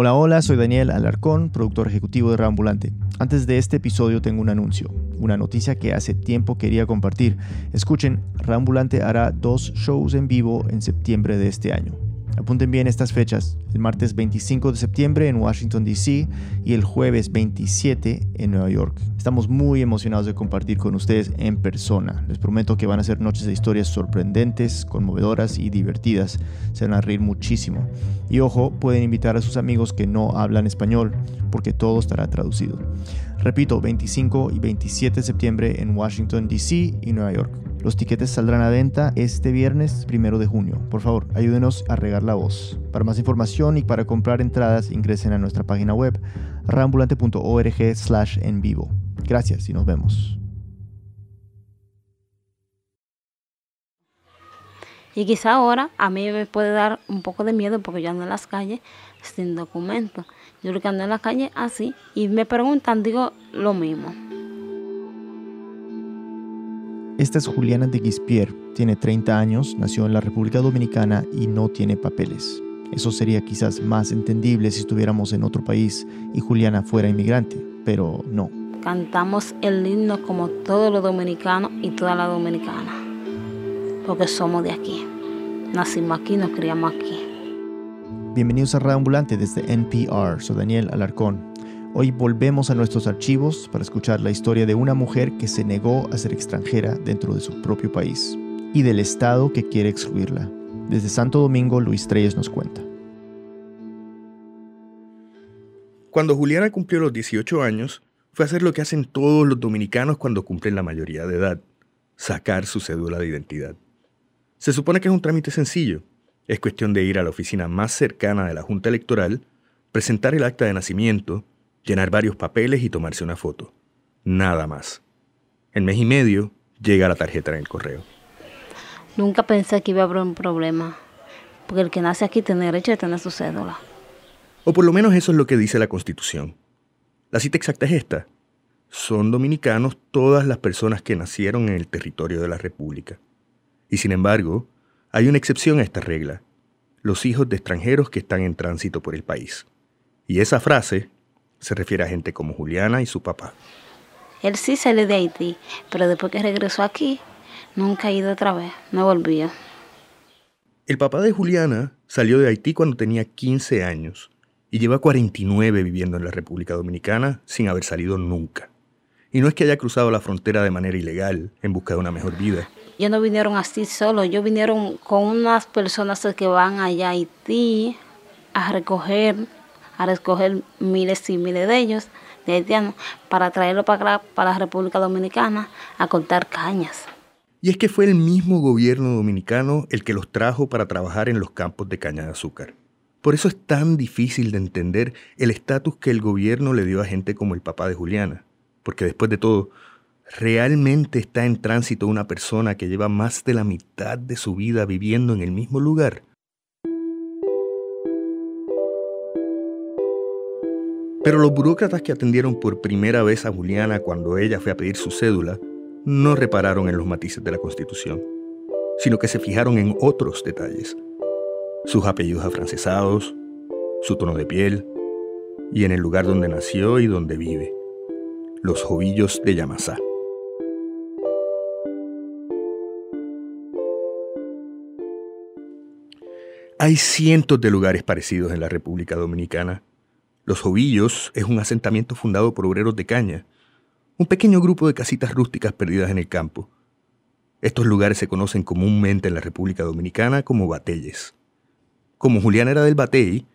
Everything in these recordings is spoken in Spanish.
Hola, hola, soy Daniel Alarcón, productor ejecutivo de Rambulante. Antes de este episodio tengo un anuncio, una noticia que hace tiempo quería compartir. Escuchen, Rambulante hará dos shows en vivo en septiembre de este año. Apunten bien estas fechas, el martes 25 de septiembre en Washington, D.C. y el jueves 27 en Nueva York. Estamos muy emocionados de compartir con ustedes en persona. Les prometo que van a ser noches de historias sorprendentes, conmovedoras y divertidas. Se van a reír muchísimo. Y ojo, pueden invitar a sus amigos que no hablan español, porque todo estará traducido. Repito, 25 y 27 de septiembre en Washington, D.C. y Nueva York. Los tiquetes saldrán a venta este viernes primero de junio. Por favor, ayúdenos a regar la voz. Para más información y para comprar entradas, ingresen a nuestra página web rambulante.org slash en vivo. Gracias y nos vemos. Y quizá ahora a mí me puede dar un poco de miedo porque yo ando en las calles sin documento. Yo creo que ando en la calle así y me preguntan, digo lo mismo. Esta es Juliana de Guispier, tiene 30 años, nació en la República Dominicana y no tiene papeles. Eso sería quizás más entendible si estuviéramos en otro país y Juliana fuera inmigrante, pero no. Cantamos el himno como todos los dominicanos y toda la dominicana, porque somos de aquí. Nacimos aquí, nos criamos aquí. Bienvenidos a Radio Ambulante desde NPR, soy Daniel Alarcón. Hoy volvemos a nuestros archivos para escuchar la historia de una mujer que se negó a ser extranjera dentro de su propio país y del Estado que quiere excluirla. Desde Santo Domingo, Luis Treyes nos cuenta. Cuando Juliana cumplió los 18 años, fue a hacer lo que hacen todos los dominicanos cuando cumplen la mayoría de edad, sacar su cédula de identidad. Se supone que es un trámite sencillo. Es cuestión de ir a la oficina más cercana de la Junta Electoral, presentar el acta de nacimiento, llenar varios papeles y tomarse una foto. Nada más. En mes y medio llega la tarjeta en el correo. Nunca pensé que iba a haber un problema, porque el que nace aquí tiene derecho de tener su cédula. O por lo menos eso es lo que dice la Constitución. La cita exacta es esta. Son dominicanos todas las personas que nacieron en el territorio de la República. Y sin embargo, hay una excepción a esta regla. Los hijos de extranjeros que están en tránsito por el país. Y esa frase se refiere a gente como Juliana y su papá. Él sí salió de Haití, pero después que regresó aquí, nunca ha ido otra vez, no volvió. El papá de Juliana salió de Haití cuando tenía 15 años y lleva 49 viviendo en la República Dominicana sin haber salido nunca. Y no es que haya cruzado la frontera de manera ilegal en busca de una mejor vida. Ellos no vinieron así solo, ellos vinieron con unas personas que van allá a Haití a recoger a recoger miles y miles de ellos, de haitianos, para traerlo para para la República Dominicana, a cortar cañas. Y es que fue el mismo gobierno dominicano el que los trajo para trabajar en los campos de caña de azúcar. Por eso es tan difícil de entender el estatus que el gobierno le dio a gente como el papá de Juliana. Porque después de todo, ¿realmente está en tránsito una persona que lleva más de la mitad de su vida viviendo en el mismo lugar? Pero los burócratas que atendieron por primera vez a Juliana cuando ella fue a pedir su cédula no repararon en los matices de la Constitución, sino que se fijaron en otros detalles. Sus apellidos afrancesados, su tono de piel y en el lugar donde nació y donde vive, los jovillos de Yamasá. Hay cientos de lugares parecidos en la República Dominicana los Jovillos es un asentamiento fundado por obreros de caña, un pequeño grupo de casitas rústicas perdidas en el campo. Estos lugares se conocen comúnmente en la República Dominicana como batelles. Como Julián era del batey,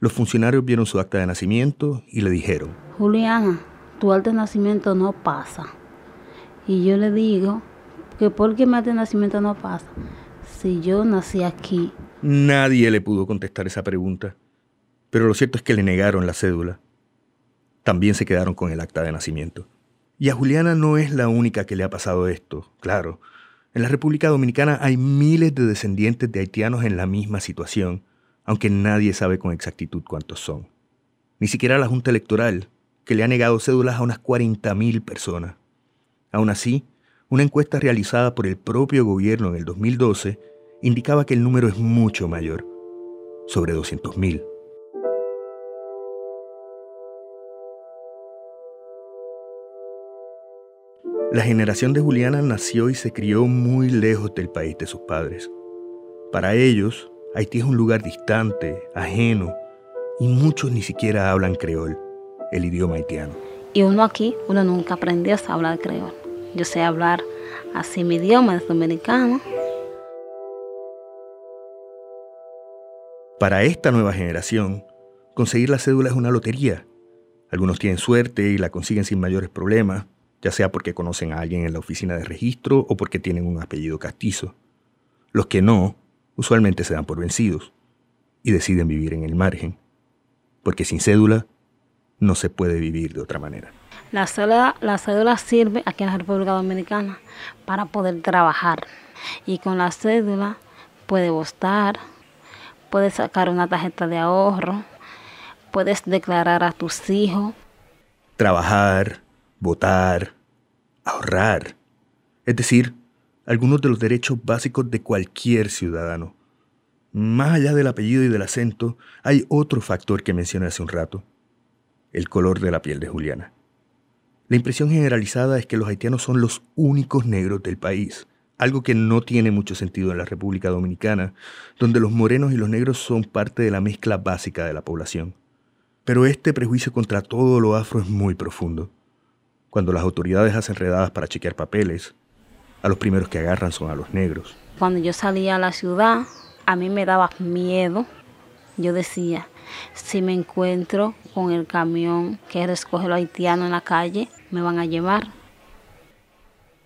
los funcionarios vieron su acta de nacimiento y le dijeron, Juliana, tu acta de nacimiento no pasa. Y yo le digo que por qué mi acta de nacimiento no pasa si yo nací aquí. Nadie le pudo contestar esa pregunta pero lo cierto es que le negaron la cédula. También se quedaron con el acta de nacimiento. Y a Juliana no es la única que le ha pasado esto, claro. En la República Dominicana hay miles de descendientes de haitianos en la misma situación, aunque nadie sabe con exactitud cuántos son. Ni siquiera la Junta Electoral, que le ha negado cédulas a unas 40.000 personas. Aún así, una encuesta realizada por el propio gobierno en el 2012 indicaba que el número es mucho mayor, sobre 200.000. La generación de Juliana nació y se crió muy lejos del país de sus padres. Para ellos, Haití es un lugar distante, ajeno, y muchos ni siquiera hablan creol, el idioma haitiano. Y uno aquí, uno nunca aprendió a hablar creol. Yo sé hablar así mi idioma, es dominicano. Para esta nueva generación, conseguir la cédula es una lotería. Algunos tienen suerte y la consiguen sin mayores problemas, ya sea porque conocen a alguien en la oficina de registro o porque tienen un apellido castizo. Los que no, usualmente se dan por vencidos y deciden vivir en el margen, porque sin cédula no se puede vivir de otra manera. La cédula, la cédula sirve aquí en la República Dominicana para poder trabajar y con la cédula puede votar, puedes sacar una tarjeta de ahorro, puedes declarar a tus hijos. Trabajar, votar, ahorrar. Es decir, algunos de los derechos básicos de cualquier ciudadano. Más allá del apellido y del acento, hay otro factor que mencioné hace un rato, el color de la piel de Juliana. La impresión generalizada es que los haitianos son los únicos negros del país, algo que no tiene mucho sentido en la República Dominicana, donde los morenos y los negros son parte de la mezcla básica de la población. Pero este prejuicio contra todo lo afro es muy profundo. Cuando las autoridades hacen redadas para chequear papeles, a los primeros que agarran son a los negros. Cuando yo salía a la ciudad, a mí me daba miedo. Yo decía, si me encuentro con el camión que recoge los haitianos en la calle, me van a llevar.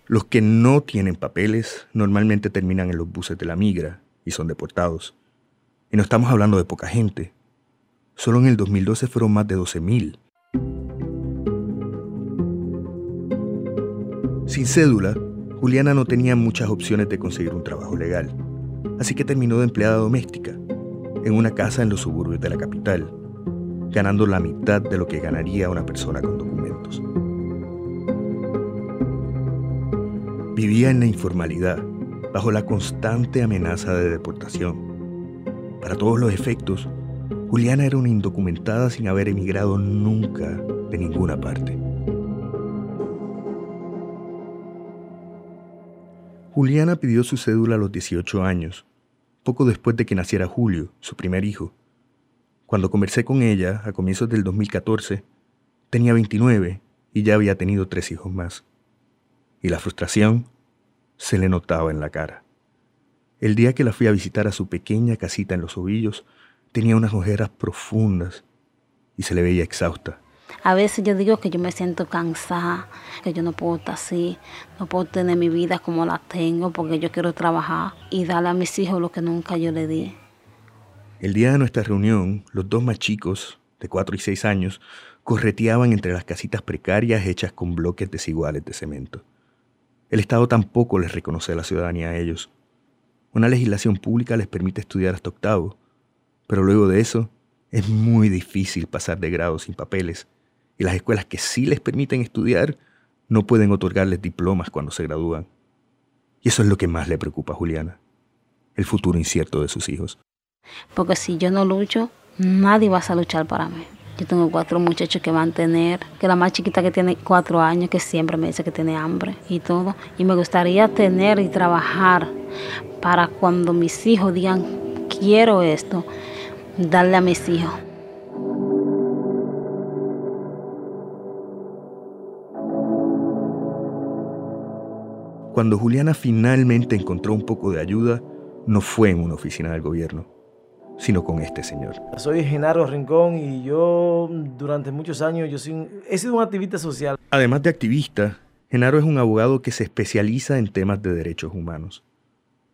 Los que no tienen papeles normalmente terminan en los buses de la migra y son deportados. Y no estamos hablando de poca gente. Solo en el 2012 fueron más de 12.000. Sin cédula, Juliana no tenía muchas opciones de conseguir un trabajo legal, así que terminó de empleada doméstica, en una casa en los suburbios de la capital, ganando la mitad de lo que ganaría una persona con documentos. Vivía en la informalidad, bajo la constante amenaza de deportación. Para todos los efectos, Juliana era una indocumentada sin haber emigrado nunca de ninguna parte. Juliana pidió su cédula a los 18 años, poco después de que naciera Julio, su primer hijo. Cuando conversé con ella, a comienzos del 2014, tenía 29 y ya había tenido tres hijos más. Y la frustración se le notaba en la cara. El día que la fui a visitar a su pequeña casita en los ovillos, tenía unas ojeras profundas y se le veía exhausta. A veces yo digo que yo me siento cansada, que yo no puedo estar así, no puedo tener mi vida como la tengo porque yo quiero trabajar y darle a mis hijos lo que nunca yo le di. El día de nuestra reunión, los dos más chicos, de 4 y 6 años, correteaban entre las casitas precarias hechas con bloques desiguales de cemento. El Estado tampoco les reconoce la ciudadanía a ellos. Una legislación pública les permite estudiar hasta octavo, pero luego de eso es muy difícil pasar de grado sin papeles y las escuelas que sí les permiten estudiar no pueden otorgarles diplomas cuando se gradúan. Y eso es lo que más le preocupa a Juliana, el futuro incierto de sus hijos. Porque si yo no lucho, nadie va a luchar para mí. Yo tengo cuatro muchachos que van a tener, que la más chiquita que tiene cuatro años, que siempre me dice que tiene hambre y todo. Y me gustaría tener y trabajar para cuando mis hijos digan, quiero esto, darle a mis hijos. Cuando Juliana finalmente encontró un poco de ayuda, no fue en una oficina del gobierno, sino con este señor. Soy Genaro Rincón y yo durante muchos años yo he sido un activista social. Además de activista, Genaro es un abogado que se especializa en temas de derechos humanos.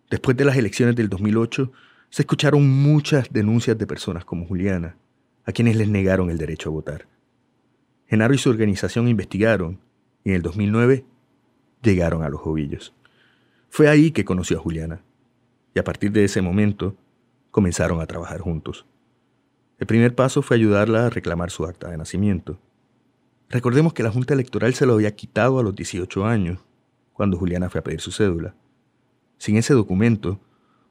Después de las elecciones del 2008, se escucharon muchas denuncias de personas como Juliana, a quienes les negaron el derecho a votar. Genaro y su organización investigaron y en el 2009 llegaron a los ovillos. Fue ahí que conoció a Juliana, y a partir de ese momento comenzaron a trabajar juntos. El primer paso fue ayudarla a reclamar su acta de nacimiento. Recordemos que la Junta Electoral se lo había quitado a los 18 años, cuando Juliana fue a pedir su cédula. Sin ese documento,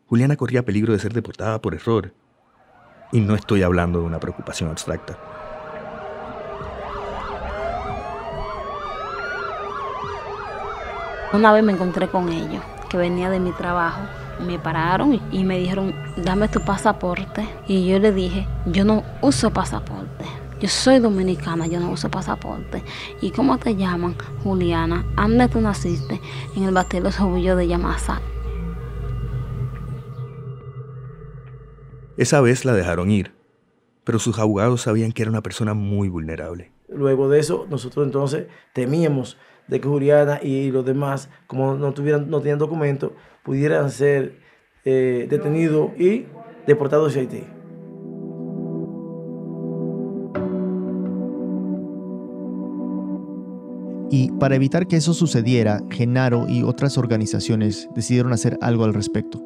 Juliana corría peligro de ser deportada por error. Y no estoy hablando de una preocupación abstracta. Una vez me encontré con ellos, que venía de mi trabajo. Me pararon y me dijeron, dame tu pasaporte. Y yo le dije, yo no uso pasaporte. Yo soy dominicana, yo no uso pasaporte. ¿Y cómo te llaman? Juliana. ¿Dónde tú naciste? En el Batero Los de Yamasa. Esa vez la dejaron ir, pero sus abogados sabían que era una persona muy vulnerable. Luego de eso, nosotros entonces temíamos de que Juliana y los demás, como no, tuvieran, no tenían documento, pudieran ser eh, detenidos y deportados a Haití. Y para evitar que eso sucediera, Genaro y otras organizaciones decidieron hacer algo al respecto.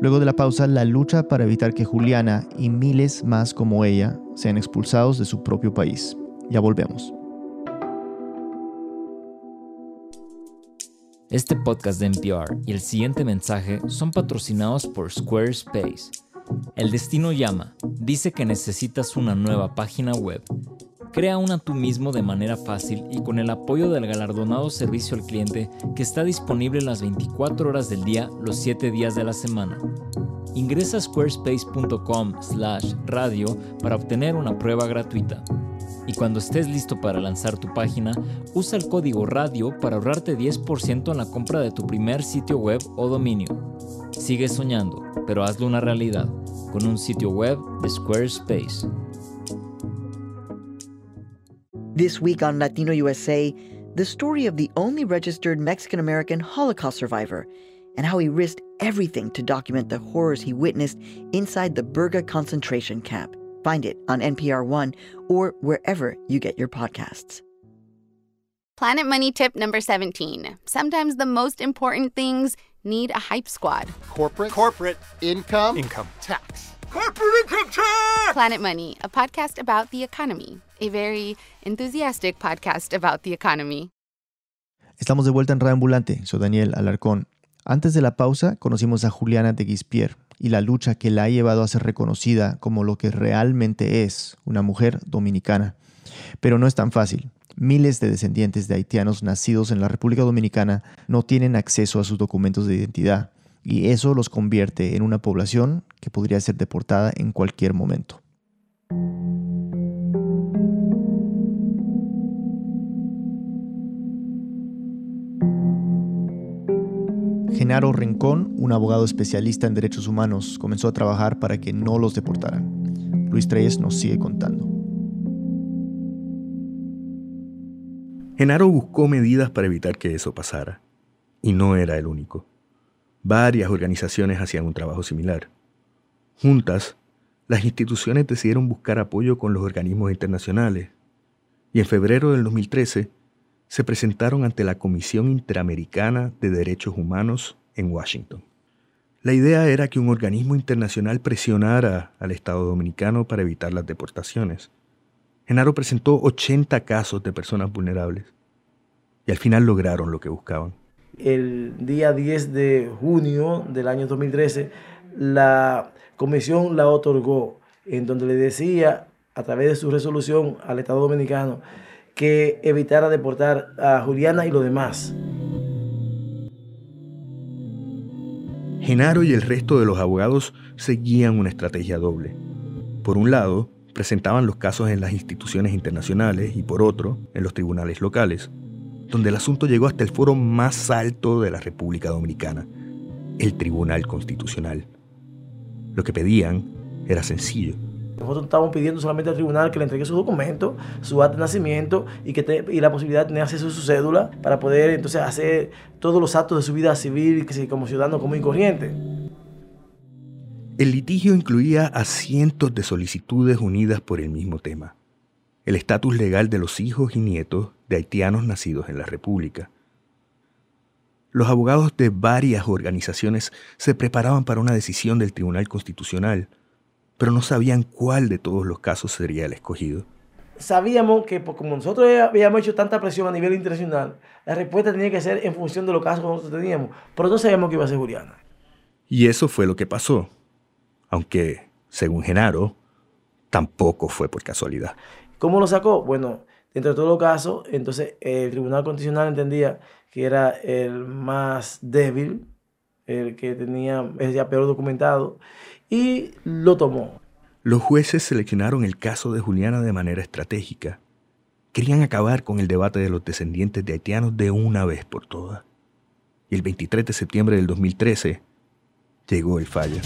Luego de la pausa, la lucha para evitar que Juliana y miles más como ella sean expulsados de su propio país. Ya volvemos. Este podcast de NPR y el siguiente mensaje son patrocinados por Squarespace. El destino llama. Dice que necesitas una nueva página web. Crea una tú mismo de manera fácil y con el apoyo del galardonado servicio al cliente que está disponible las 24 horas del día, los 7 días de la semana. Ingresa a squarespace.com/radio para obtener una prueba gratuita. Y cuando estés listo para lanzar tu página, usa el código radio para ahorrarte 10% en la compra de tu primer sitio web o dominio. Sigue soñando, pero hazlo una realidad con un sitio web de Squarespace. This week on Latino USA, the story of the only registered Mexican American Holocaust survivor and how he risked everything to document the horrors he witnessed inside the Berga concentration camp. Find it on NPR One or wherever you get your podcasts. Planet Money tip number 17. Sometimes the most important things need a hype squad. Corporate. Corporate. Income. Income. Tax. Corporate income tax! Planet Money, a podcast about the economy. A very enthusiastic podcast about the economy. Estamos de vuelta en Reambulante. Soy Daniel Alarcón. Antes de la pausa, conocimos a Juliana de Guispier, y la lucha que la ha llevado a ser reconocida como lo que realmente es, una mujer dominicana. Pero no es tan fácil. Miles de descendientes de haitianos nacidos en la República Dominicana no tienen acceso a sus documentos de identidad y eso los convierte en una población que podría ser deportada en cualquier momento. Genaro Rincón, un abogado especialista en derechos humanos, comenzó a trabajar para que no los deportaran. Luis Treyes nos sigue contando. Genaro buscó medidas para evitar que eso pasara, y no era el único. Varias organizaciones hacían un trabajo similar. Juntas, las instituciones decidieron buscar apoyo con los organismos internacionales, y en febrero del 2013, se presentaron ante la Comisión Interamericana de Derechos Humanos en Washington. La idea era que un organismo internacional presionara al Estado dominicano para evitar las deportaciones. Genaro presentó 80 casos de personas vulnerables y al final lograron lo que buscaban. El día 10 de junio del año 2013, la comisión la otorgó, en donde le decía, a través de su resolución al Estado dominicano, que evitara deportar a Juliana y los demás. Genaro y el resto de los abogados seguían una estrategia doble. Por un lado, presentaban los casos en las instituciones internacionales y por otro, en los tribunales locales, donde el asunto llegó hasta el foro más alto de la República Dominicana, el Tribunal Constitucional. Lo que pedían era sencillo nosotros estábamos pidiendo solamente al tribunal que le entregue su documento, su acta de nacimiento y, que y la posibilidad de tener acceso a su cédula para poder entonces hacer todos los actos de su vida civil como ciudadano común y corriente. El litigio incluía a cientos de solicitudes unidas por el mismo tema, el estatus legal de los hijos y nietos de haitianos nacidos en la República. Los abogados de varias organizaciones se preparaban para una decisión del Tribunal Constitucional, pero no sabían cuál de todos los casos sería el escogido. Sabíamos que pues, como nosotros habíamos hecho tanta presión a nivel internacional, la respuesta tenía que ser en función de los casos que nosotros teníamos, pero no sabíamos que iba a ser Juliana. Y eso fue lo que pasó, aunque, según Genaro, tampoco fue por casualidad. ¿Cómo lo sacó? Bueno, dentro de todo los casos, entonces el Tribunal Constitucional entendía que era el más débil, el que tenía, ya peor documentado, y lo tomó. Los jueces seleccionaron el caso de Juliana de manera estratégica. Querían acabar con el debate de los descendientes de haitianos de una vez por todas. Y el 23 de septiembre del 2013 llegó el fallo.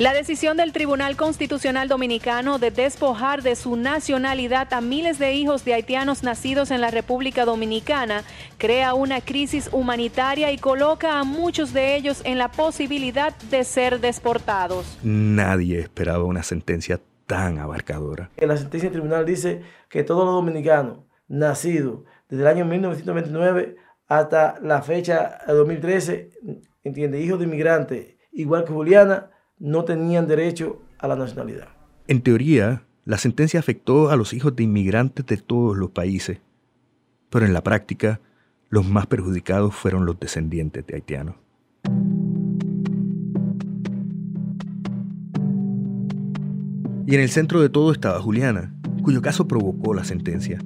La decisión del Tribunal Constitucional Dominicano de despojar de su nacionalidad a miles de hijos de haitianos nacidos en la República Dominicana crea una crisis humanitaria y coloca a muchos de ellos en la posibilidad de ser deportados. Nadie esperaba una sentencia tan abarcadora. En la sentencia del tribunal dice que todos los dominicanos nacidos desde el año 1929 hasta la fecha de 2013, entiende, hijos de inmigrantes, igual que Juliana, no tenían derecho a la nacionalidad. En teoría, la sentencia afectó a los hijos de inmigrantes de todos los países, pero en la práctica, los más perjudicados fueron los descendientes de haitianos. Y en el centro de todo estaba Juliana, cuyo caso provocó la sentencia,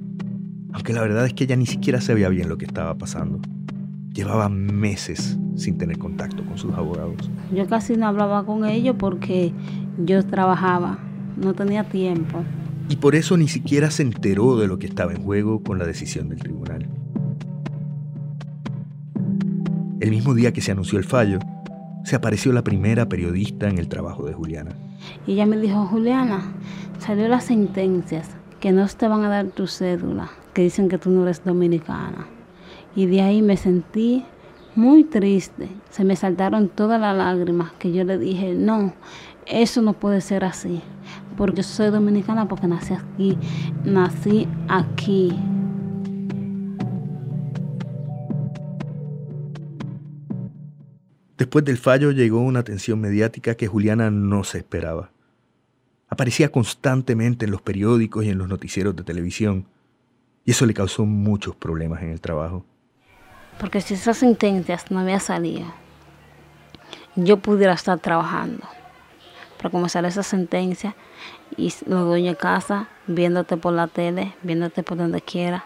aunque la verdad es que ella ni siquiera sabía bien lo que estaba pasando. Llevaba meses sin tener contacto con sus abogados. Yo casi no hablaba con ellos porque yo trabajaba, no tenía tiempo. Y por eso ni siquiera se enteró de lo que estaba en juego con la decisión del tribunal. El mismo día que se anunció el fallo, se apareció la primera periodista en el trabajo de Juliana. Y ella me dijo, Juliana, salió las sentencias que no te van a dar tu cédula, que dicen que tú no eres dominicana. Y de ahí me sentí muy triste. Se me saltaron todas las lágrimas que yo le dije, no, eso no puede ser así. Porque soy dominicana porque nací aquí, nací aquí. Después del fallo llegó una atención mediática que Juliana no se esperaba. Aparecía constantemente en los periódicos y en los noticieros de televisión, y eso le causó muchos problemas en el trabajo. Porque si esas sentencias no habían salido, yo pudiera estar trabajando. Pero como sale esa sentencia y los dueños de casa viéndote por la tele, viéndote por donde quiera,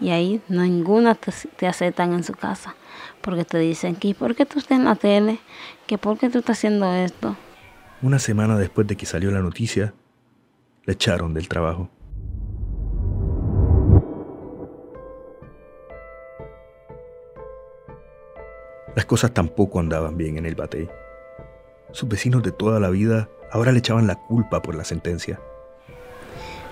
y ahí ninguna te, aceptan en su casa. Porque te dicen que ¿por qué tú estás en la tele? ¿Que por qué tú estás haciendo esto? Una semana después de que salió la noticia, le echaron del trabajo. Las cosas tampoco andaban bien en el batey. Sus vecinos de toda la vida ahora le echaban la culpa por la sentencia.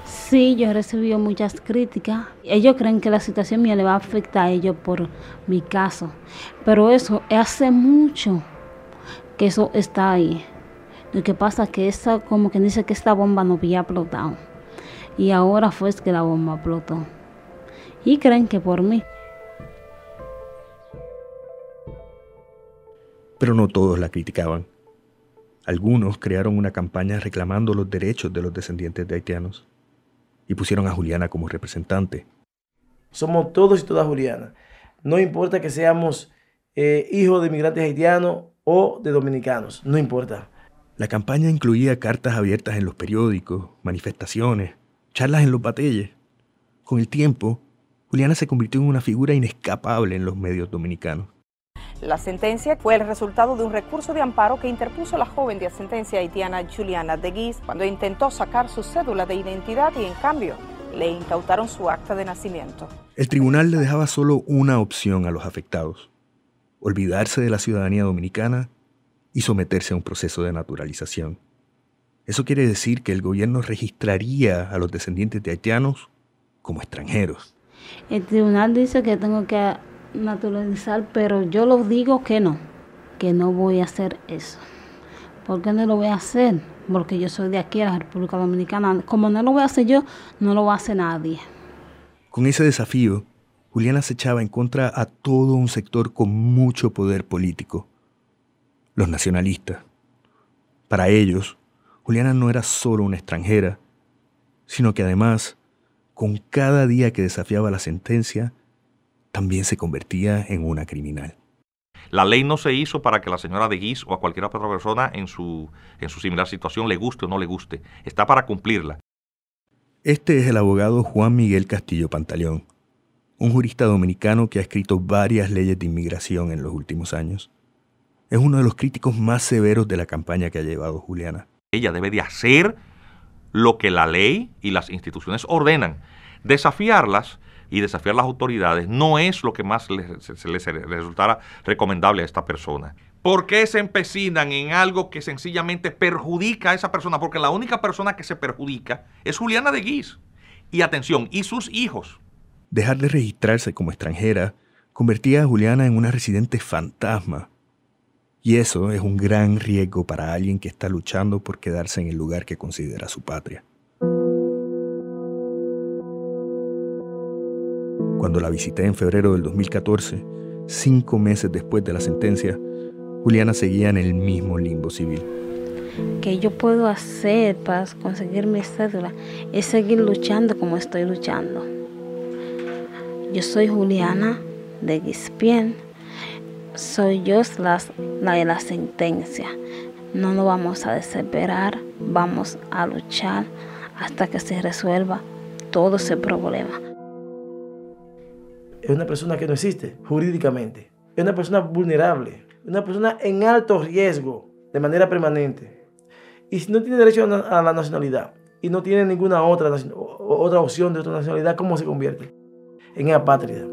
Sí, yo he recibido muchas críticas. Ellos creen que la situación mía le va a afectar a ellos por mi caso. Pero eso hace mucho que eso está ahí. Lo que pasa es que esa, como que dice que esta bomba no había explotado. Y ahora fue que la bomba explotó. Y creen que por mí. Pero no todos la criticaban. Algunos crearon una campaña reclamando los derechos de los descendientes de haitianos y pusieron a Juliana como representante. Somos todos y todas Juliana. No importa que seamos eh, hijos de inmigrantes haitianos o de dominicanos, no importa. La campaña incluía cartas abiertas en los periódicos, manifestaciones, charlas en los batalles. Con el tiempo, Juliana se convirtió en una figura inescapable en los medios dominicanos. La sentencia fue el resultado de un recurso de amparo que interpuso la joven de ascendencia haitiana Juliana de Guis cuando intentó sacar su cédula de identidad y en cambio le incautaron su acta de nacimiento. El tribunal le dejaba solo una opción a los afectados, olvidarse de la ciudadanía dominicana y someterse a un proceso de naturalización. Eso quiere decir que el gobierno registraría a los descendientes de haitianos como extranjeros. El tribunal dice que tengo que naturalizar, pero yo lo digo que no, que no voy a hacer eso. ¿Por qué no lo voy a hacer? Porque yo soy de aquí, de la República Dominicana. Como no lo voy a hacer yo, no lo va a hacer nadie. Con ese desafío, Juliana se echaba en contra a todo un sector con mucho poder político, los nacionalistas. Para ellos, Juliana no era solo una extranjera, sino que además, con cada día que desafiaba la sentencia, también se convertía en una criminal. La ley no se hizo para que la señora de Guis o a cualquier otra persona en su, en su similar situación le guste o no le guste. Está para cumplirla. Este es el abogado Juan Miguel Castillo Pantaleón, un jurista dominicano que ha escrito varias leyes de inmigración en los últimos años. Es uno de los críticos más severos de la campaña que ha llevado Juliana. Ella debe de hacer lo que la ley y las instituciones ordenan. Desafiarlas y desafiar las autoridades no es lo que más le, se, le resultara recomendable a esta persona. ¿Por qué se empecinan en algo que sencillamente perjudica a esa persona? Porque la única persona que se perjudica es Juliana de Guis. Y atención, y sus hijos. Dejar de registrarse como extranjera convertía a Juliana en una residente fantasma. Y eso es un gran riesgo para alguien que está luchando por quedarse en el lugar que considera su patria. Cuando la visité en febrero del 2014, cinco meses después de la sentencia, Juliana seguía en el mismo limbo civil. ¿Qué yo puedo hacer para conseguir mi cédula? Es seguir luchando como estoy luchando. Yo soy Juliana de Guispien. Soy yo la, la de la sentencia. No nos vamos a desesperar, vamos a luchar hasta que se resuelva todo ese problema. Es una persona que no existe jurídicamente. Es una persona vulnerable. Una persona en alto riesgo de manera permanente. Y si no tiene derecho a la nacionalidad y no tiene ninguna otra, otra opción de otra nacionalidad, ¿cómo se convierte? en apátrida.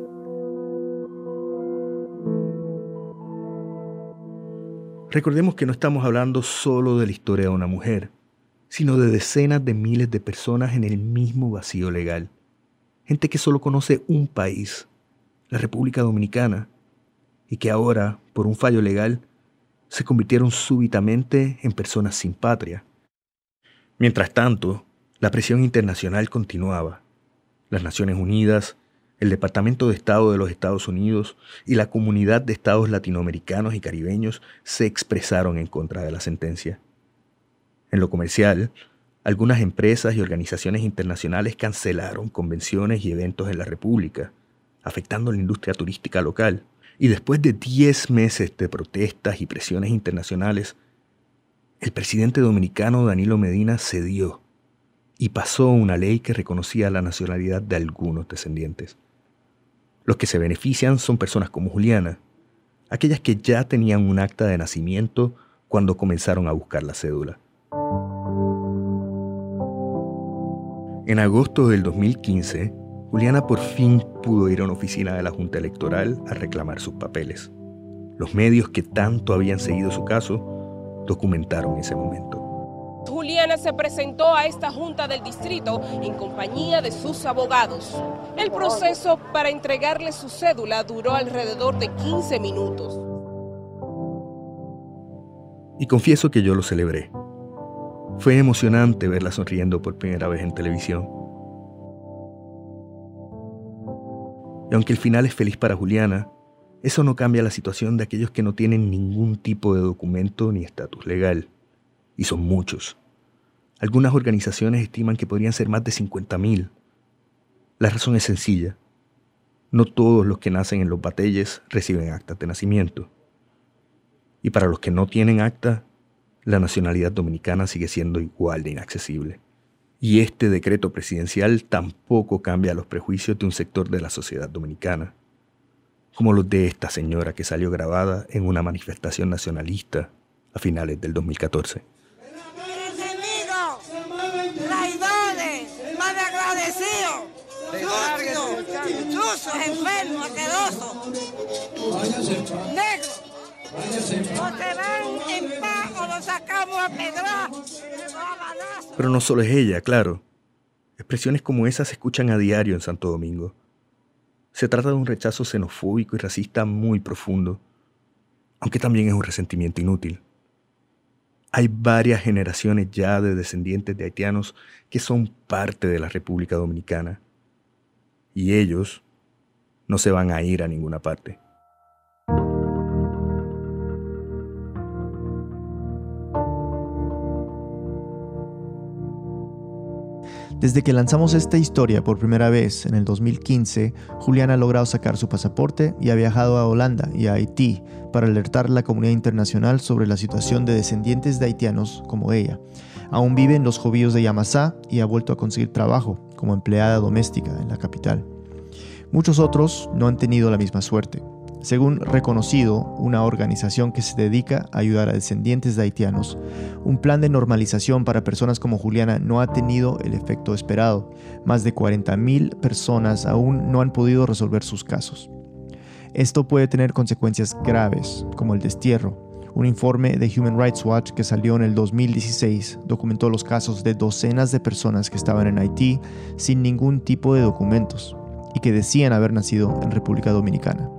Recordemos que no estamos hablando solo de la historia de una mujer, sino de decenas de miles de personas en el mismo vacío legal. Gente que solo conoce un país, la República Dominicana, y que ahora, por un fallo legal, se convirtieron súbitamente en personas sin patria. Mientras tanto, la presión internacional continuaba. Las Naciones Unidas, el Departamento de Estado de los Estados Unidos y la comunidad de estados latinoamericanos y caribeños se expresaron en contra de la sentencia. En lo comercial, algunas empresas y organizaciones internacionales cancelaron convenciones y eventos en la República, afectando la industria turística local. Y después de 10 meses de protestas y presiones internacionales, el presidente dominicano Danilo Medina cedió y pasó una ley que reconocía la nacionalidad de algunos descendientes. Los que se benefician son personas como Juliana, aquellas que ya tenían un acta de nacimiento cuando comenzaron a buscar la cédula. En agosto del 2015, Juliana por fin pudo ir a una oficina de la Junta Electoral a reclamar sus papeles. Los medios que tanto habían seguido su caso documentaron ese momento. Juliana se presentó a esta junta del distrito en compañía de sus abogados. El proceso para entregarle su cédula duró alrededor de 15 minutos. Y confieso que yo lo celebré. Fue emocionante verla sonriendo por primera vez en televisión. Y aunque el final es feliz para Juliana, eso no cambia la situación de aquellos que no tienen ningún tipo de documento ni estatus legal y son muchos. Algunas organizaciones estiman que podrían ser más de 50.000. La razón es sencilla. No todos los que nacen en los batelles reciben actas de nacimiento. Y para los que no tienen acta, la nacionalidad dominicana sigue siendo igual de inaccesible. Y este decreto presidencial tampoco cambia los prejuicios de un sector de la sociedad dominicana, como los de esta señora que salió grabada en una manifestación nacionalista a finales del 2014. enfermo, Pero no solo es ella, claro. Expresiones como esas se escuchan a diario en Santo Domingo. Se trata de un rechazo xenofóbico y racista muy profundo, aunque también es un resentimiento inútil. Hay varias generaciones ya de descendientes de haitianos que son parte de la República Dominicana. Y ellos, no se van a ir a ninguna parte. Desde que lanzamos esta historia por primera vez en el 2015, Juliana ha logrado sacar su pasaporte y ha viajado a Holanda y a Haití para alertar a la comunidad internacional sobre la situación de descendientes de haitianos como ella. Aún vive en los jovíos de Yamasá y ha vuelto a conseguir trabajo como empleada doméstica en la capital. Muchos otros no han tenido la misma suerte. Según Reconocido, una organización que se dedica a ayudar a descendientes de haitianos, un plan de normalización para personas como Juliana no ha tenido el efecto esperado. Más de 40.000 personas aún no han podido resolver sus casos. Esto puede tener consecuencias graves, como el destierro. Un informe de Human Rights Watch que salió en el 2016 documentó los casos de docenas de personas que estaban en Haití sin ningún tipo de documentos y que decían haber nacido en República Dominicana.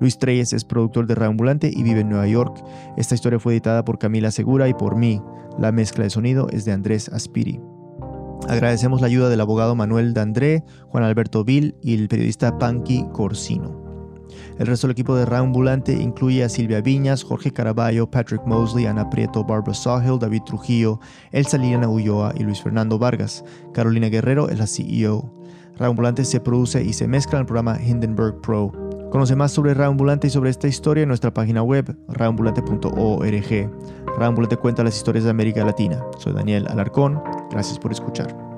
Luis Treyes es productor de Reambulante y vive en Nueva York. Esta historia fue editada por Camila Segura y por mí. La mezcla de sonido es de Andrés Aspiri. Agradecemos la ayuda del abogado Manuel Dandré, Juan Alberto Vil y el periodista Panky Corsino. El resto del equipo de Reambulante incluye a Silvia Viñas, Jorge Caraballo, Patrick Mosley, Ana Prieto, Barbara Sawhill, David Trujillo, Elsa Liliana Ulloa y Luis Fernando Vargas. Carolina Guerrero es la CEO. Reambulante se produce y se mezcla en el programa Hindenburg Pro. Conoce más sobre Reambulante y sobre esta historia en nuestra página web, reambulante.org. Reambulante cuenta las historias de América Latina. Soy Daniel Alarcón. Gracias por escuchar.